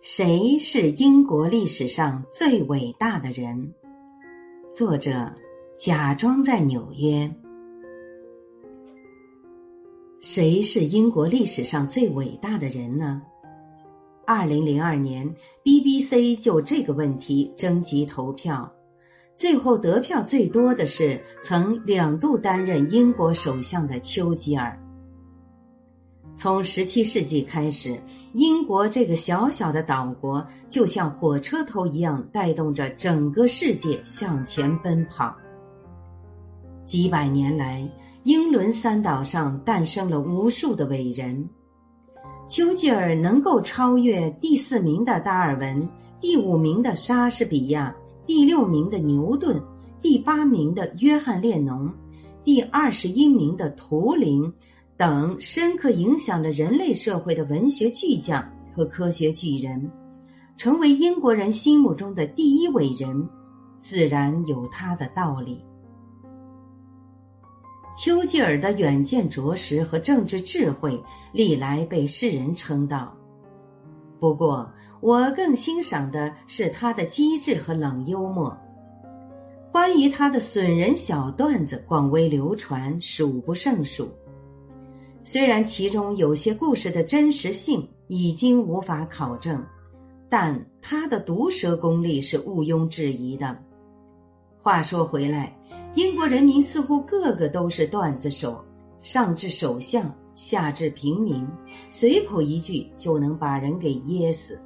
谁是英国历史上最伟大的人？作者假装在纽约。谁是英国历史上最伟大的人呢？二零零二年，BBC 就这个问题征集投票，最后得票最多的是曾两度担任英国首相的丘吉尔。从十七世纪开始，英国这个小小的岛国就像火车头一样，带动着整个世界向前奔跑。几百年来，英伦三岛上诞生了无数的伟人。丘吉尔能够超越第四名的达尔文、第五名的莎士比亚、第六名的牛顿、第八名的约翰列侬、第二十一名的图灵。等深刻影响了人类社会的文学巨匠和科学巨人，成为英国人心目中的第一伟人，自然有他的道理。丘吉尔的远见卓识和政治智慧历来被世人称道，不过我更欣赏的是他的机智和冷幽默。关于他的损人小段子广为流传，数不胜数。虽然其中有些故事的真实性已经无法考证，但他的毒舌功力是毋庸置疑的。话说回来，英国人民似乎个个都是段子手，上至首相，下至平民，随口一句就能把人给噎死。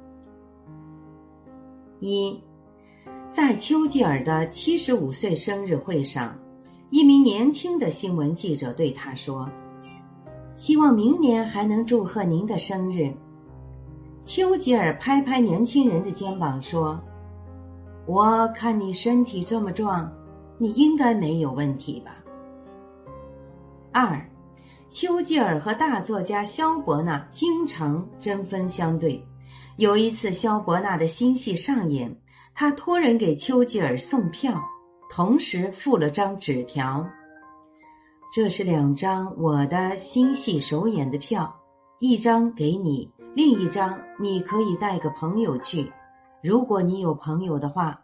一，在丘吉尔的七十五岁生日会上，一名年轻的新闻记者对他说。希望明年还能祝贺您的生日。丘吉尔拍拍年轻人的肩膀说：“我看你身体这么壮，你应该没有问题吧？”二，丘吉尔和大作家萧伯纳经常针锋相对。有一次，萧伯纳的新戏上演，他托人给丘吉尔送票，同时附了张纸条。这是两张我的新戏首演的票，一张给你，另一张你可以带个朋友去，如果你有朋友的话。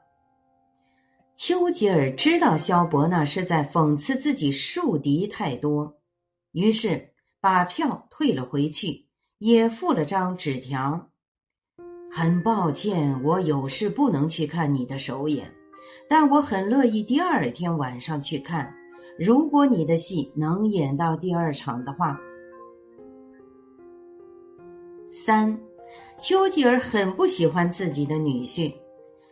丘吉尔知道萧伯纳是在讽刺自己树敌太多，于是把票退了回去，也附了张纸条。很抱歉，我有事不能去看你的首演，但我很乐意第二天晚上去看。如果你的戏能演到第二场的话，三，丘吉尔很不喜欢自己的女婿。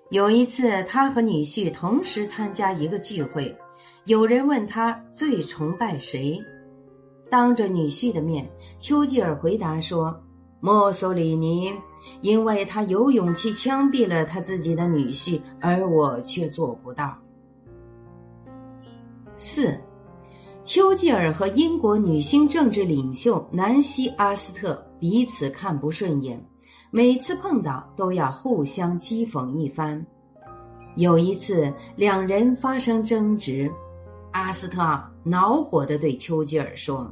有一次，他和女婿同时参加一个聚会，有人问他最崇拜谁，当着女婿的面，丘吉尔回答说：“墨索里尼，因为他有勇气枪毙了他自己的女婿，而我却做不到。”四，丘吉尔和英国女性政治领袖南希·阿斯特彼此看不顺眼，每次碰到都要互相讥讽一番。有一次，两人发生争执，阿斯特恼火地对丘吉尔说：“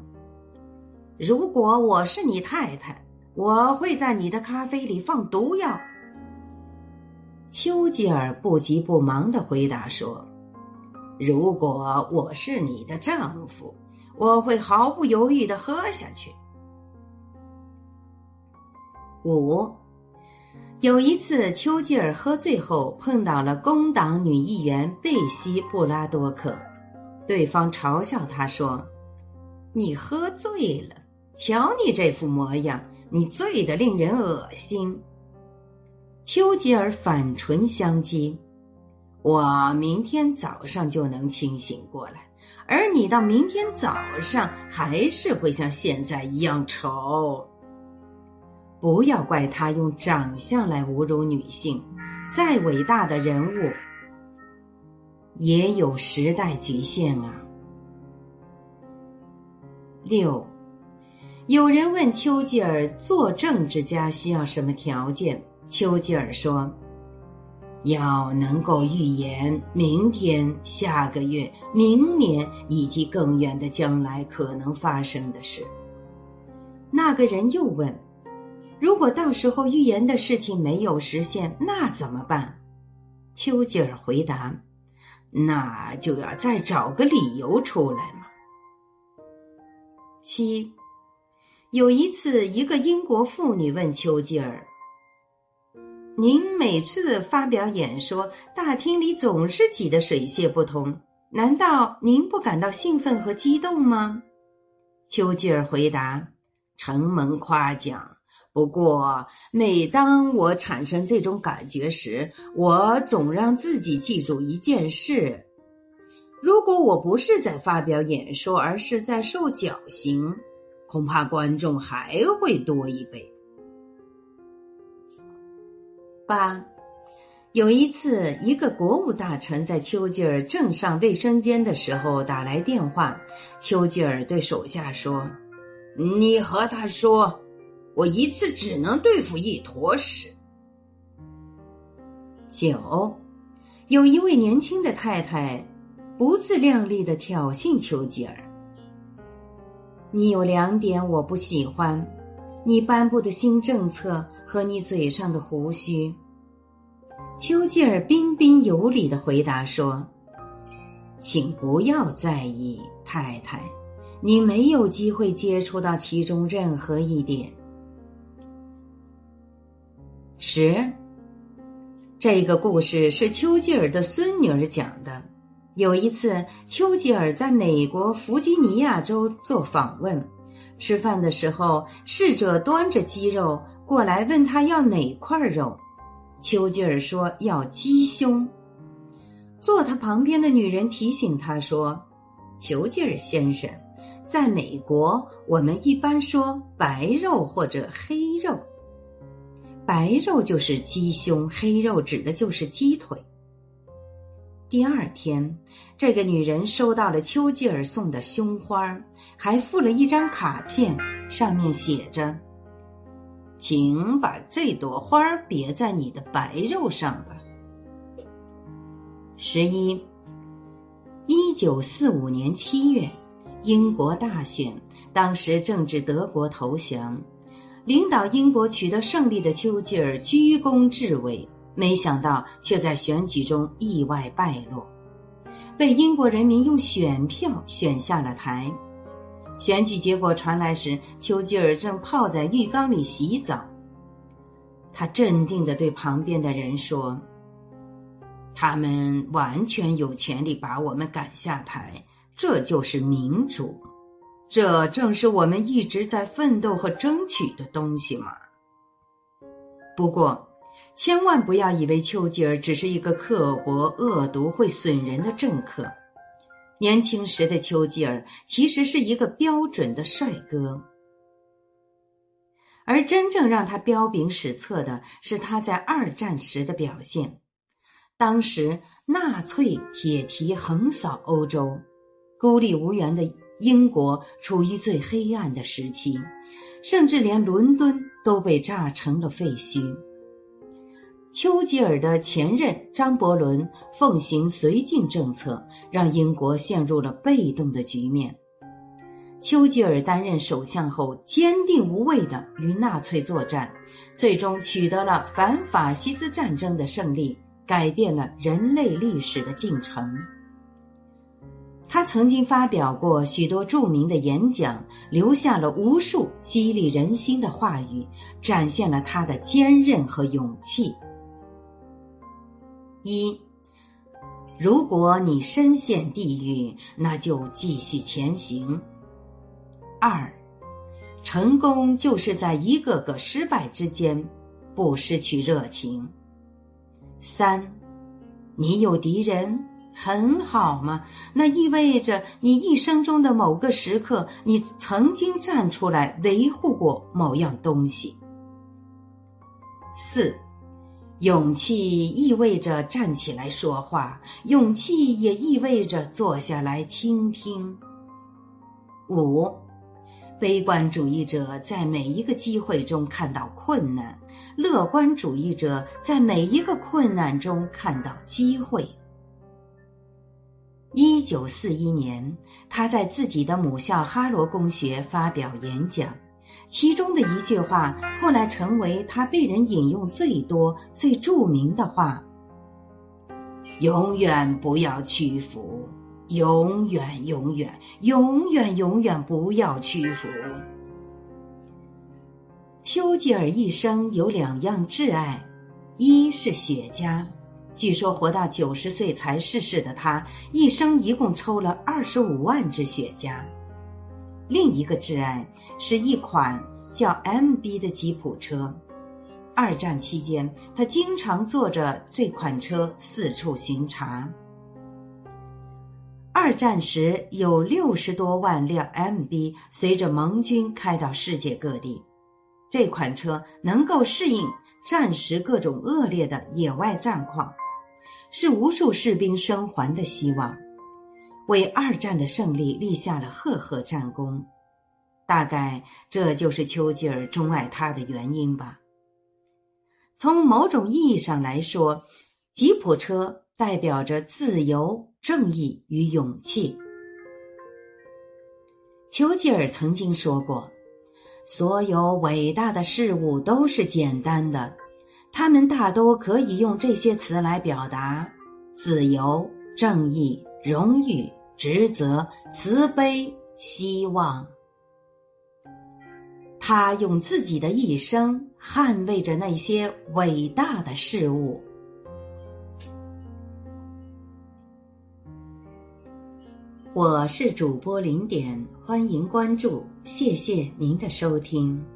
如果我是你太太，我会在你的咖啡里放毒药。”丘吉尔不急不忙地回答说。如果我是你的丈夫，我会毫不犹豫的喝下去。五，有一次，丘吉尔喝醉后碰到了工党女议员贝西·布拉多克，对方嘲笑他说：“你喝醉了，瞧你这副模样，你醉得令人恶心。”丘吉尔反唇相讥。我明天早上就能清醒过来，而你到明天早上还是会像现在一样丑。不要怪他用长相来侮辱女性，再伟大的人物也有时代局限啊。六，有人问丘吉尔做政治家需要什么条件，丘吉尔说。要能够预言明天、下个月、明年以及更远的将来可能发生的事。那个人又问：“如果到时候预言的事情没有实现，那怎么办？丘吉尔回答：“那就要再找个理由出来嘛。”七，有一次，一个英国妇女问丘吉尔：“您每次发表演说，大厅里总是挤得水泄不通，难道您不感到兴奋和激动吗？”丘吉尔回答：“承蒙夸奖。”不过，每当我产生这种感觉时，我总让自己记住一件事：如果我不是在发表演说，而是在受绞刑，恐怕观众还会多一倍。八，有一次，一个国务大臣在丘吉尔正上卫生间的时候打来电话，丘吉尔对手下说：“你和他说。”我一次只能对付一坨屎。九，有一位年轻的太太，不自量力的挑衅丘吉尔。你有两点我不喜欢：你颁布的新政策和你嘴上的胡须。丘吉尔彬彬有礼的回答说：“请不要在意，太太，你没有机会接触到其中任何一点。”十，这个故事是丘吉尔的孙女儿讲的。有一次，丘吉尔在美国弗吉尼亚州做访问，吃饭的时候，侍者端着鸡肉过来问他要哪块肉，丘吉尔说要鸡胸。坐他旁边的女人提醒他说：“丘吉尔先生，在美国我们一般说白肉或者黑肉。”白肉就是鸡胸，黑肉指的就是鸡腿。第二天，这个女人收到了丘吉尔送的胸花，还附了一张卡片，上面写着：“请把这朵花别在你的白肉上吧。”十一，一九四五年七月，英国大选，当时正值德国投降。领导英国取得胜利的丘吉尔居功至伟，没想到却在选举中意外败落，被英国人民用选票选下了台。选举结果传来时，丘吉尔正泡在浴缸里洗澡。他镇定地对旁边的人说：“他们完全有权利把我们赶下台，这就是民主。”这正是我们一直在奋斗和争取的东西嘛。不过，千万不要以为丘吉尔只是一个刻薄、恶毒、会损人的政客。年轻时的丘吉尔其实是一个标准的帅哥，而真正让他彪炳史册的是他在二战时的表现。当时纳粹铁蹄横扫欧洲，孤立无援的。英国处于最黑暗的时期，甚至连伦敦都被炸成了废墟。丘吉尔的前任张伯伦奉行绥靖政策，让英国陷入了被动的局面。丘吉尔担任首相后，坚定无畏地与纳粹作战，最终取得了反法西斯战争的胜利，改变了人类历史的进程。他曾经发表过许多著名的演讲，留下了无数激励人心的话语，展现了他的坚韧和勇气。一，如果你深陷地狱，那就继续前行。二，成功就是在一个个失败之间，不失去热情。三，你有敌人。很好嘛，那意味着你一生中的某个时刻，你曾经站出来维护过某样东西。四，勇气意味着站起来说话，勇气也意味着坐下来倾听。五，悲观主义者在每一个机会中看到困难，乐观主义者在每一个困难中看到机会。一九四一年，他在自己的母校哈罗公学发表演讲，其中的一句话后来成为他被人引用最多、最著名的话：“永远不要屈服，永远、永远、永远、永远不要屈服。”丘吉尔一生有两样挚爱，一是雪茄。据说活到九十岁才逝世的他，一生一共抽了二十五万支雪茄。另一个挚爱是一款叫 MB 的吉普车。二战期间，他经常坐着这款车四处巡查。二战时，有六十多万辆 MB 随着盟军开到世界各地。这款车能够适应战时各种恶劣的野外战况。是无数士兵生还的希望，为二战的胜利立下了赫赫战功。大概这就是丘吉尔钟爱他的原因吧。从某种意义上来说，吉普车代表着自由、正义与勇气。丘吉尔曾经说过：“所有伟大的事物都是简单的。”他们大多可以用这些词来表达：自由、正义、荣誉、职责、慈悲、希望。他用自己的一生捍卫着那些伟大的事物。我是主播零点，欢迎关注，谢谢您的收听。